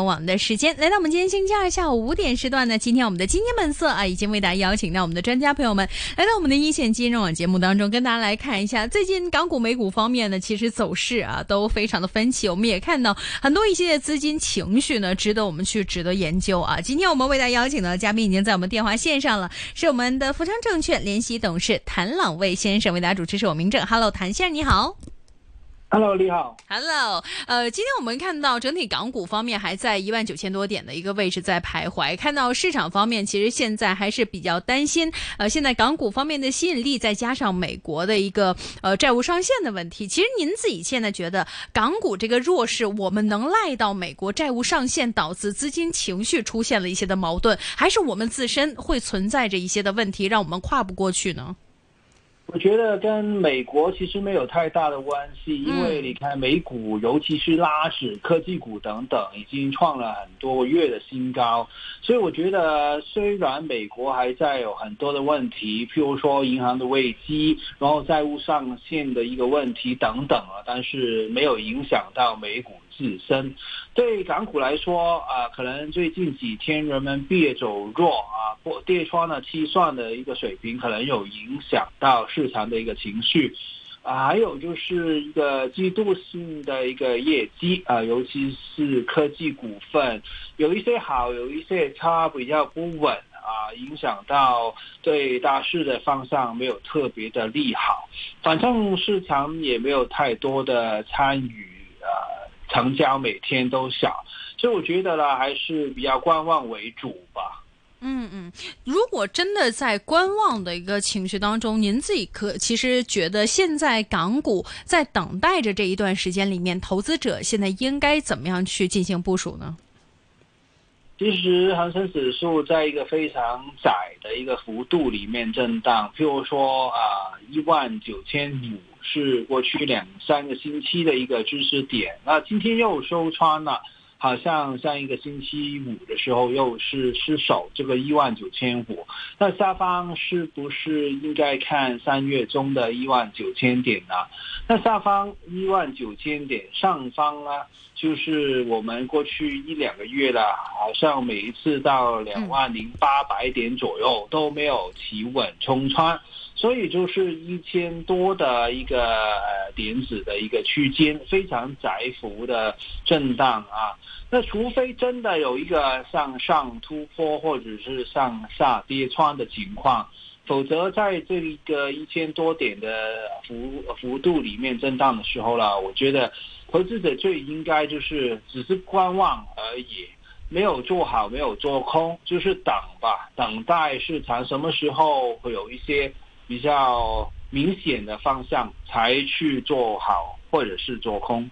网的时间来到我们今天星期二下午五点时段呢，今天我们的今天本色啊，已经为大家邀请到我们的专家朋友们来到我们的一线金融网节目当中，跟大家来看一下最近港股、美股方面呢，其实走势啊都非常的分歧。我们也看到很多一些资金情绪呢，值得我们去值得研究啊。今天我们为大家邀请的嘉宾已经在我们电话线上了，是我们的福昌证券联席董事谭朗卫先生为大家主持，是我明正。Hello，谭先生你好。Hello，你好。Hello，呃，今天我们看到整体港股方面还在一万九千多点的一个位置在徘徊。看到市场方面，其实现在还是比较担心。呃，现在港股方面的吸引力，再加上美国的一个呃债务上限的问题，其实您自己现在觉得港股这个弱势，我们能赖到美国债务上限导致资金情绪出现了一些的矛盾，还是我们自身会存在着一些的问题，让我们跨不过去呢？我觉得跟美国其实没有太大的关系，因为你看美股，尤其是拉指科技股等等，已经创了很多月的新高。所以我觉得，虽然美国还在有很多的问题，譬如说银行的危机，然后债务上限的一个问题等等啊，但是没有影响到美股。自身对港股来说啊，可能最近几天人民币走弱啊，或跌穿了七算的一个水平，可能有影响到市场的一个情绪啊。还有就是一个季度性的一个业绩啊，尤其是科技股份，有一些好，有一些差，比较不稳啊，影响到对大市的方向没有特别的利好。反正市场也没有太多的参与啊。成交每天都小，所以我觉得呢，还是比较观望为主吧。嗯嗯，如果真的在观望的一个情绪当中，您自己可其实觉得现在港股在等待着这一段时间里面，投资者现在应该怎么样去进行部署呢？其实恒生指数在一个非常窄的一个幅度里面震荡，譬如说啊，一万九千五。是过去两三个星期的一个知识点，那今天又收穿了，好像上一个星期五的时候又是失守这个一万九千五，那下方是不是应该看三月中的一万九千点呢？那下方一万九千点上方呢，就是我们过去一两个月了，好像每一次到两万零八百点左右都没有企稳冲穿。所以就是一千多的一个呃点子的一个区间，非常窄幅的震荡啊。那除非真的有一个向上突破或者是向下跌穿的情况，否则在这一个一千多点的幅幅度里面震荡的时候了，我觉得投资者最应该就是只是观望而已，没有做好，没有做空，就是等吧，等待市场什么时候会有一些。比较明显的方向才去做好，或者是做空。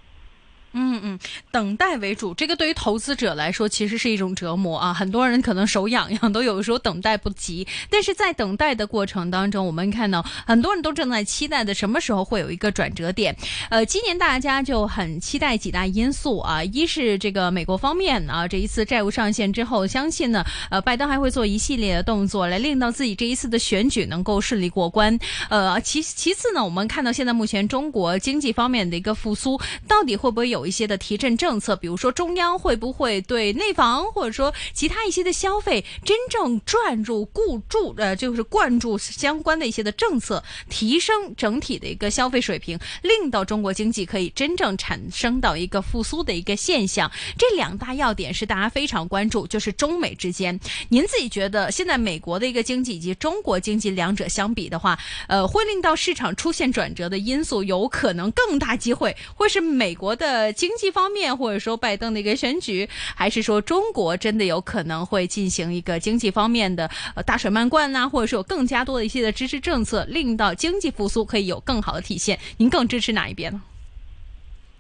嗯嗯，等待为主，这个对于投资者来说其实是一种折磨啊。很多人可能手痒痒，都有时候等待不及。但是在等待的过程当中，我们看到很多人都正在期待的什么时候会有一个转折点。呃，今年大家就很期待几大因素啊，一是这个美国方面啊，这一次债务上限之后，相信呢，呃，拜登还会做一系列的动作来令到自己这一次的选举能够顺利过关。呃，其其次呢，我们看到现在目前中国经济方面的一个复苏，到底会不会有？有一些的提振政策，比如说中央会不会对内房或者说其他一些的消费真正转入固住，呃，就是灌注相关的一些的政策，提升整体的一个消费水平，令到中国经济可以真正产生到一个复苏的一个现象。这两大要点是大家非常关注，就是中美之间。您自己觉得现在美国的一个经济以及中国经济两者相比的话，呃，会令到市场出现转折的因素，有可能更大机会会是美国的。经济方面，或者说拜登的一个选举，还是说中国真的有可能会进行一个经济方面的呃大水漫灌呢，或者说有更加多的一些的支持政策，令到经济复苏可以有更好的体现？您更支持哪一边呢？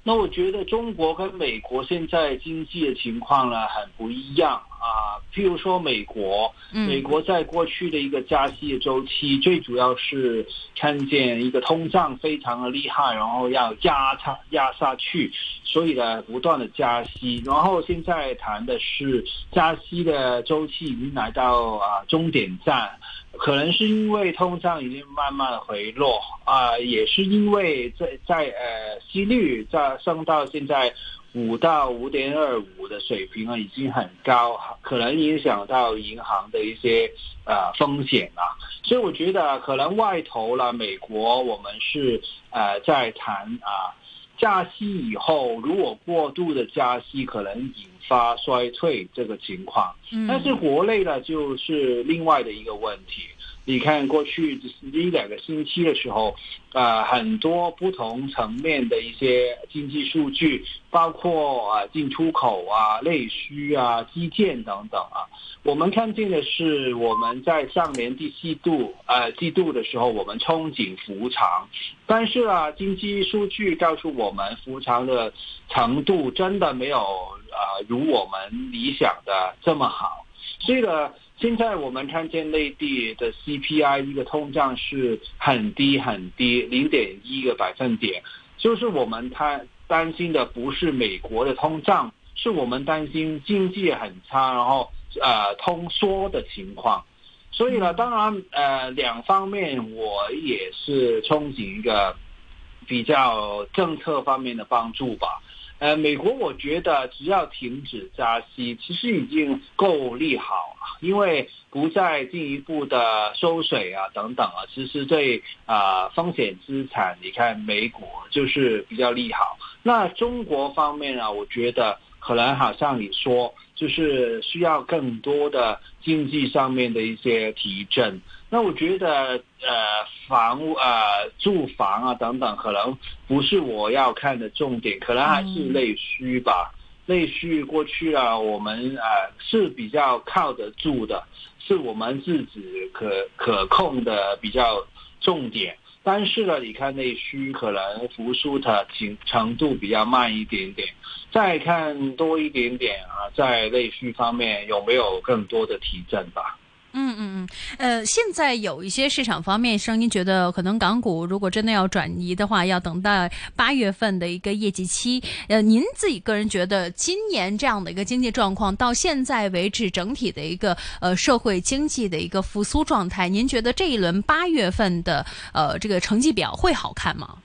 那我觉得中国跟美国现在经济的情况呢很不一样啊。譬如说美国，美国在过去的一个加息的周期，最主要是看见一个通胀非常的厉害，然后要压它压下去，所以呢不断的加息。然后现在谈的是加息的周期已经来到啊终点站。可能是因为通胀已经慢慢的回落啊，也是因为在在呃息率在升到现在五到五点二五的水平啊，已经很高，可能影响到银行的一些呃风险啊。所以我觉得可能外头了，美国我们是呃在谈啊加息以后，如果过度的加息，可能引发衰退这个情况。但是国内呢，就是另外的一个问题。你看过去一两个星期的时候，啊，很多不同层面的一些经济数据，包括啊进出口啊、内需啊、基建等等啊，我们看见的是我们在上年第四度呃季度的时候，我们憧憬复长，但是啊，经济数据告诉我们复长的程度真的没有啊如我们理想的这么好，所以呢。现在我们看见内地的 CPI 一个通胀是很低很低，零点一个百分点，就是我们担担心的不是美国的通胀，是我们担心经济很差，然后呃通缩的情况。所以呢，当然呃两方面我也是憧憬一个比较政策方面的帮助吧。呃，美国我觉得只要停止加息，其实已经够利好了因为不再进一步的收水啊等等啊，其实对啊风险资产，你看美股就是比较利好。那中国方面呢，我觉得可能好像你说，就是需要更多的经济上面的一些提振。那我觉得，呃，房屋、呃，住房啊等等，可能不是我要看的重点，可能还是内需吧。内需过去啊，我们呃是比较靠得住的，是我们自己可可控的比较重点。但是呢，你看内需可能复苏的程程度比较慢一点点。再看多一点点啊，在内需方面有没有更多的提振吧？嗯嗯嗯，呃，现在有一些市场方面声音，觉得可能港股如果真的要转移的话，要等待八月份的一个业绩期。呃，您自己个人觉得，今年这样的一个经济状况，到现在为止，整体的一个呃社会经济的一个复苏状态，您觉得这一轮八月份的呃这个成绩表会好看吗？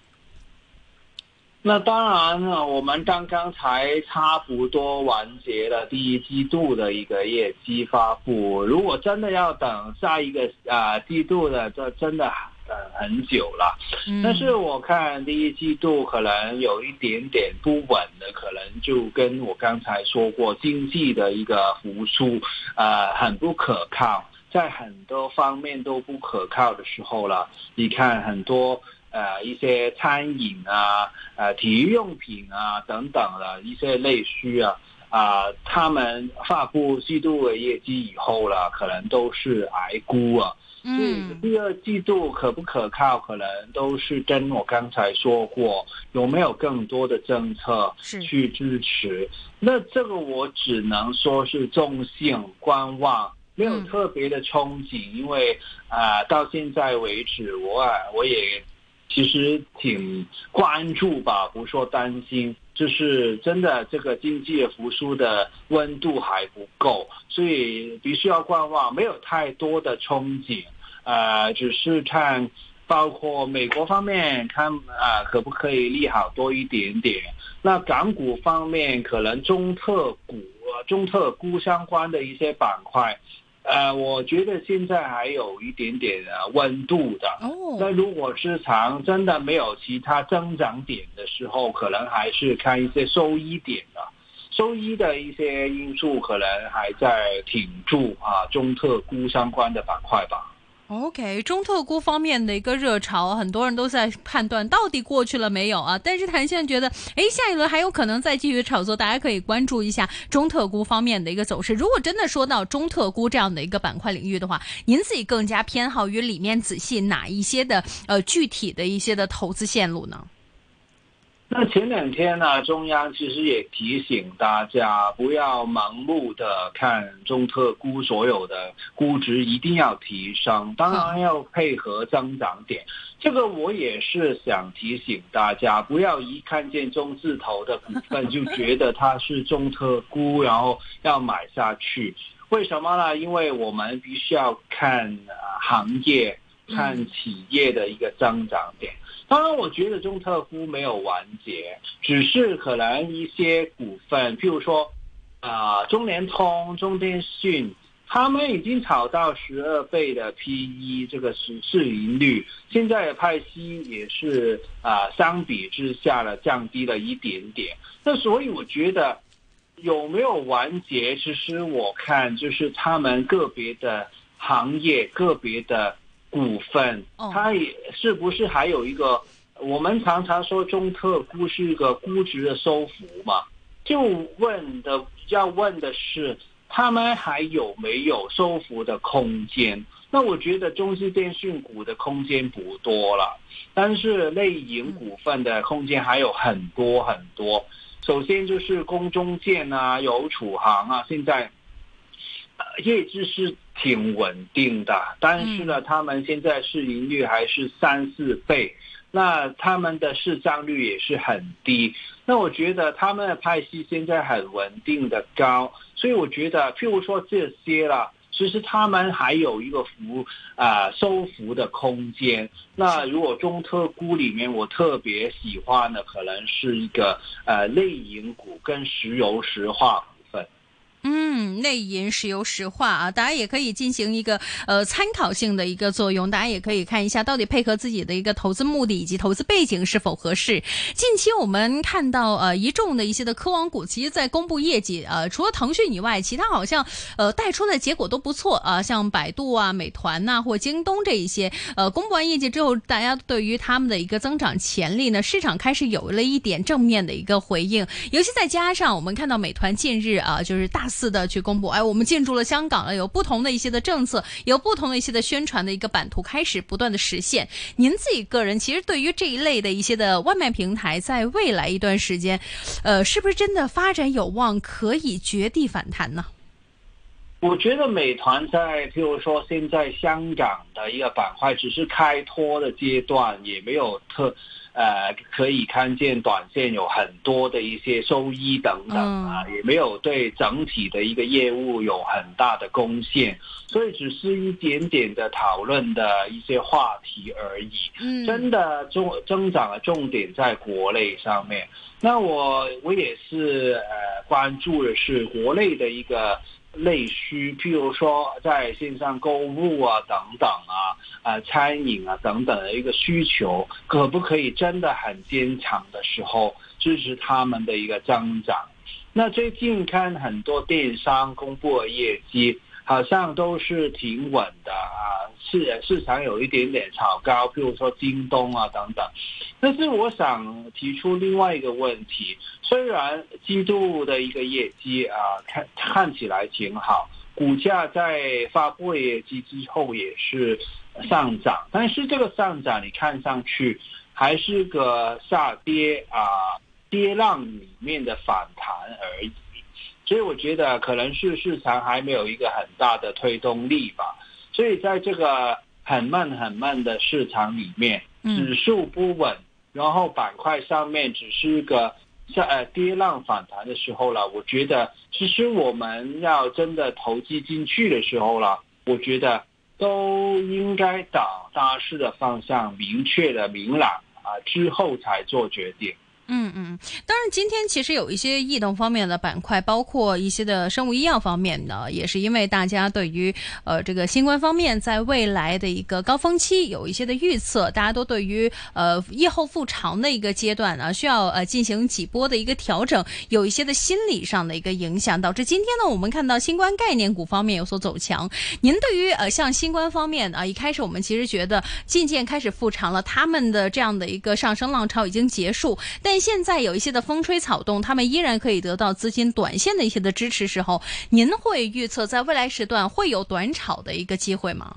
那当然了，我们刚刚才差不多完结了第一季度的一个业绩发布。如果真的要等下一个啊季度的，这真的等很久了。但是我看第一季度可能有一点点不稳的，可能就跟我刚才说过，经济的一个复苏啊很不可靠，在很多方面都不可靠的时候了。你看很多。呃，一些餐饮啊，呃，体育用品啊等等的一些内需啊，啊，他们发布季度的业绩以后了，可能都是挨估啊。嗯。第二季度可不可靠，可能都是跟我刚才说过，有没有更多的政策去支持？那这个我只能说是中性观望，没有特别的憧憬，因为啊，到现在为止，我啊，我也。其实挺关注吧，不说担心，就是真的这个经济复苏的温度还不够，所以必须要观望，没有太多的憧憬，呃，只是看包括美国方面看啊，可不可以利好多一点点？那港股方面，可能中特股、中特估相关的一些板块。呃，我觉得现在还有一点点的温度的。哦。那如果市场真的没有其他增长点的时候，可能还是看一些收益点的，收益的一些因素可能还在挺住啊，中特估相关的板块吧。OK，中特估方面的一个热潮，很多人都在判断到底过去了没有啊？但是谭先生觉得，哎，下一轮还有可能再继续炒作，大家可以关注一下中特估方面的一个走势。如果真的说到中特估这样的一个板块领域的话，您自己更加偏好于里面仔细哪一些的呃具体的一些的投资线路呢？那前两天呢，中央其实也提醒大家不要盲目的看中特估，所有的估值一定要提升，当然要配合增长点。这个我也是想提醒大家，不要一看见中字头的股份就觉得它是中特估，然后要买下去。为什么呢？因为我们必须要看行业。看企业的一个增长点。当然，我觉得中特估没有完结，只是可能一些股份，譬如说啊，中联通、中电信。他们已经炒到十二倍的 P/E 这个市市盈率，现在的派息也是啊，相比之下呢降低了一点点。那所以我觉得有没有完结，其实我看就是他们个别的行业、个别的股份，它也是不是还有一个？我们常常说中特估是一个估值的收服嘛，就问的要问的是。他们还有没有收复的空间？那我觉得中资电讯股的空间不多了，但是类银股份的空间还有很多很多。首先就是工中建啊，有储行啊，现在业绩是挺稳定的，但是呢，他们现在市盈率还是三四倍。那他们的市占率也是很低，那我觉得他们的派息现在很稳定的高，所以我觉得，譬如说这些了，其实他们还有一个幅啊收幅的空间。那如果中特估里面，我特别喜欢的可能是一个呃类银股跟石油石化。嗯，内银、石油、石化啊，大家也可以进行一个呃参考性的一个作用。大家也可以看一下，到底配合自己的一个投资目的以及投资背景是否合适。近期我们看到呃一众的一些的科网股，其实在公布业绩呃，除了腾讯以外，其他好像呃带出的结果都不错啊，像百度啊、美团呐或京东这一些呃公布完业绩之后，大家对于他们的一个增长潜力呢，市场开始有了一点正面的一个回应。尤其再加上我们看到美团近日啊，就是大。次的去公布，哎，我们进驻了香港了，有不同的一些的政策，有不同的一些的宣传的一个版图开始不断的实现。您自己个人其实对于这一类的一些的外卖平台，在未来一段时间，呃，是不是真的发展有望可以绝地反弹呢？我觉得美团在，譬如说现在香港的一个板块只是开拓的阶段，也没有特。呃，可以看见短线有很多的一些收益等等啊，也没有对整体的一个业务有很大的贡献，所以只是一点点的讨论的一些话题而已。嗯，真的重增长的重点在国内上面。那我我也是呃关注的是国内的一个。内需，譬如说在线上购物啊，等等啊，啊，餐饮啊等等的一个需求，可不可以真的很坚强的时候支持他们的一个增长？那最近看很多电商公布的业绩。好像都是挺稳的啊，市市场有一点点炒高，譬如说京东啊等等。但是我想提出另外一个问题，虽然季度的一个业绩啊看看起来挺好，股价在发布业绩之后也是上涨，但是这个上涨你看上去还是个下跌啊跌浪里面的反弹而已。所以我觉得可能是市场还没有一个很大的推动力吧。所以在这个很慢很慢的市场里面，指数不稳，然后板块上面只是一个下呃跌浪反弹的时候了。我觉得其实我们要真的投机进去的时候了，我觉得都应该等大势的方向明确的明朗啊之后才做决定。嗯嗯，当然，今天其实有一些异动方面的板块，包括一些的生物医药方面呢，也是因为大家对于呃这个新冠方面在未来的一个高峰期有一些的预测，大家都对于呃疫后复常的一个阶段呢，需要呃进行几波的一个调整，有一些的心理上的一个影响，导致今天呢，我们看到新冠概念股方面有所走强。您对于呃像新冠方面啊，一开始我们其实觉得渐渐开始复常了，他们的这样的一个上升浪潮已经结束，但现在有一些的风吹草动，他们依然可以得到资金短线的一些的支持时候，您会预测在未来时段会有短炒的一个机会吗？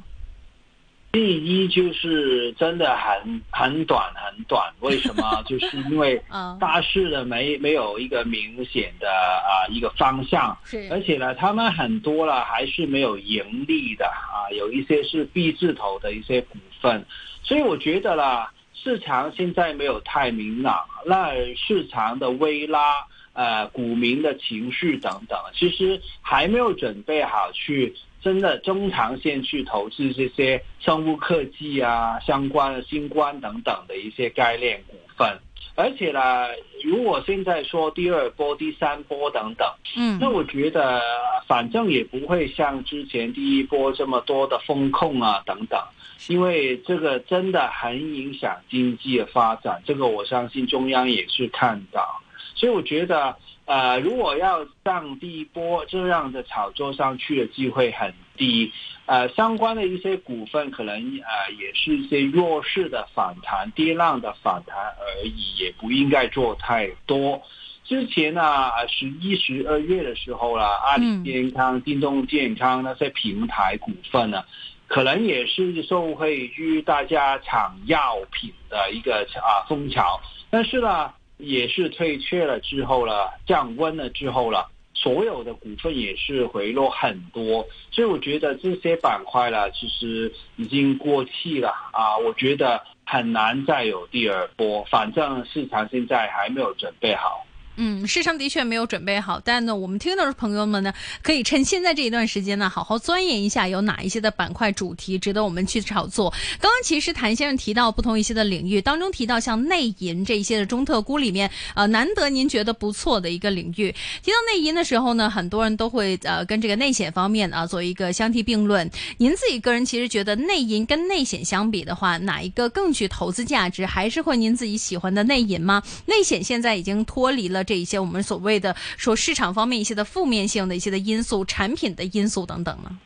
第一就是真的很很短很短，为什么？就是因为大势的没没有一个明显的啊一个方向，而且呢，他们很多了还是没有盈利的啊，有一些是 B 字头的一些股份，所以我觉得啦。市场现在没有太明朗，那市场的微拉呃股民的情绪等等，其实还没有准备好去真的中长线去投资这些生物科技啊相关的新冠等等的一些概念股。份。而且呢，如果现在说第二波、第三波等等，嗯，那我觉得反正也不会像之前第一波这么多的风控啊等等，因为这个真的很影响经济的发展，这个我相信中央也是看到，所以我觉得，呃，如果要上第一波这样的炒作上去的机会很低。呃，相关的一些股份可能呃也是一些弱势的反弹、跌浪的反弹而已，也不应该做太多。之前呢，十一、十二月的时候啦，阿里健康、京东健康那些平台股份呢，可能也是受惠于大家抢药品的一个啊风潮，但是呢，也是退却了之后了，降温了之后了。所有的股份也是回落很多，所以我觉得这些板块了，其实已经过气了啊！我觉得很难再有第二波，反正市场现在还没有准备好。嗯，市场的确没有准备好，但呢，我们听到的朋友们呢，可以趁现在这一段时间呢，好好钻研一下有哪一些的板块主题值得我们去炒作。刚刚其实谭先生提到不同一些的领域当中，提到像内银这一些的中特估里面，呃，难得您觉得不错的一个领域。提到内银的时候呢，很多人都会呃跟这个内险方面啊做一个相提并论。您自己个人其实觉得内银跟内险相比的话，哪一个更具投资价值？还是会您自己喜欢的内银吗？内险现在已经脱离了。这一些我们所谓的说市场方面一些的负面性的一些的因素、产品的因素等等呢？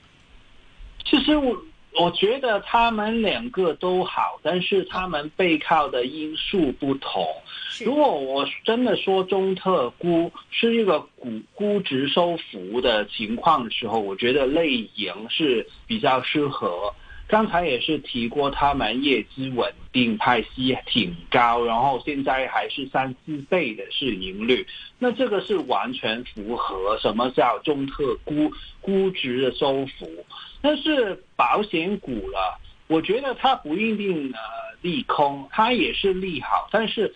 其实我我觉得他们两个都好，但是他们背靠的因素不同。如果我真的说中特估是一个估估值收幅的情况的时候，我觉得类盈是比较适合。刚才也是提过，他们业绩稳定，派息挺高，然后现在还是三四倍的市盈率，那这个是完全符合什么叫中特估估值的收幅。但是保险股了，我觉得它不一定呃利空，它也是利好，但是。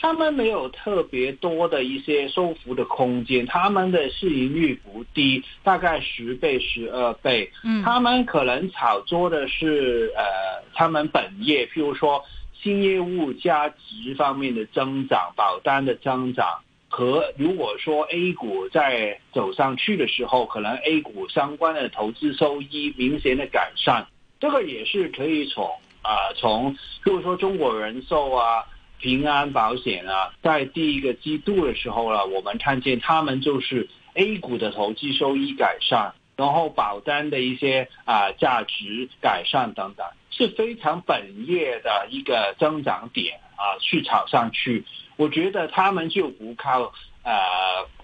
他们没有特别多的一些收服的空间，他们的市盈率不低，大概十倍、十二倍。嗯，他们可能炒作的是呃，他们本业，譬如说新业务价值方面的增长、保单的增长，和如果说 A 股在走上去的时候，可能 A 股相关的投资收益明显的改善，这个也是可以从啊，从譬如说中国人寿啊。平安保险啊，在第一个季度的时候呢，我们看见他们就是 A 股的投机收益改善，然后保单的一些啊价值改善等等，是非常本业的一个增长点啊，去炒上去。我觉得他们就不靠呃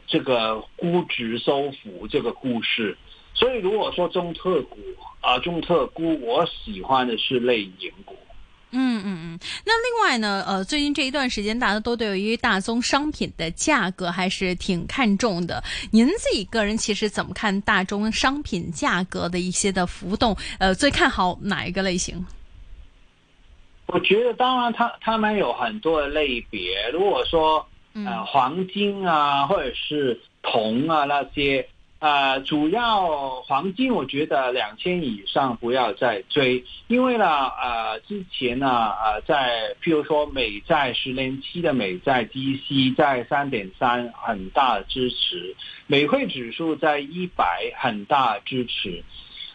这个估值收服这个故事。所以如果说中特股啊，中特估，我喜欢的是类银。嗯嗯嗯，那另外呢，呃，最近这一段时间，大家都对于大宗商品的价格还是挺看重的。您自己个人其实怎么看大宗商品价格的一些的浮动？呃，最看好哪一个类型？我觉得，当然，它他们有很多的类别。如果说呃黄金啊，或者是铜啊那些。呃，主要黄金我觉得两千以上不要再追，因为呢，呃，之前呢，呃，在譬如说美债十年期的美债低息在三点三，很大支持，美汇指数在一百，很大支持，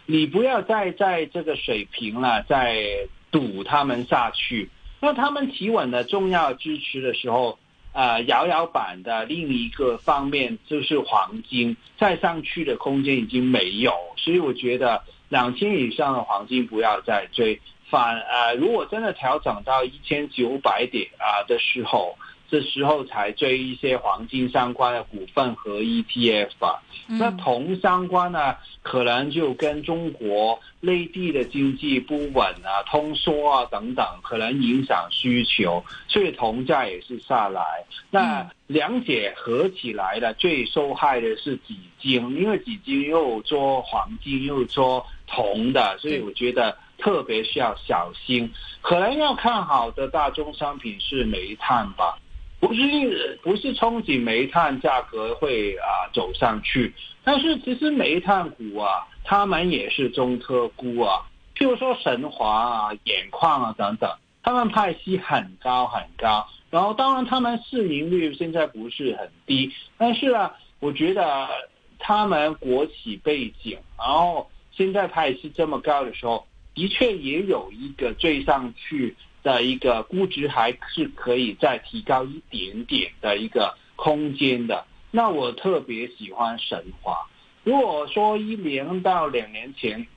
你不要再在这个水平了，再赌他们下去，那他们企稳的重要支持的时候。呃，摇摇板的另一个方面就是黄金，再上去的空间已经没有，所以我觉得两千以上的黄金不要再追。反呃，如果真的调整到一千九百点啊的时候。这时候才追一些黄金相关的股份和 ETF 吧。那铜相关呢，可能就跟中国内地的经济不稳啊、通缩啊等等，可能影响需求，所以铜价也是下来。那两者合起来的最受害的是几金，因为几金又做黄金又做铜的，所以我觉得特别需要小心。可能要看好的大宗商品是煤炭吧。不是不是憧憬煤炭价格会啊走上去，但是其实煤炭股啊，他们也是中特估啊，譬如说神华啊、眼矿啊等等，他们派息很高很高，然后当然他们市盈率现在不是很低，但是啊，我觉得他们国企背景，然后现在派息这么高的时候，的确也有一个追上去。的一个估值还是可以再提高一点点的一个空间的。那我特别喜欢神华。如果说一年到两年前，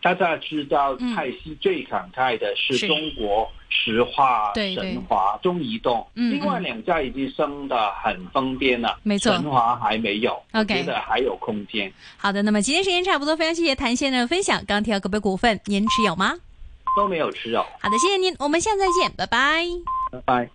大家知道泰西最慷慨的是中国石化、神华、中移动，另外两家已经升的很疯癫了。没错，神华还没有，我觉得还有空间。好的，那么今天时间差不多，非常谢谢谭先生的分享。钢铁股股份，您持有吗？都没有吃肉。好的，谢谢您，我们下次再见，拜拜。拜拜。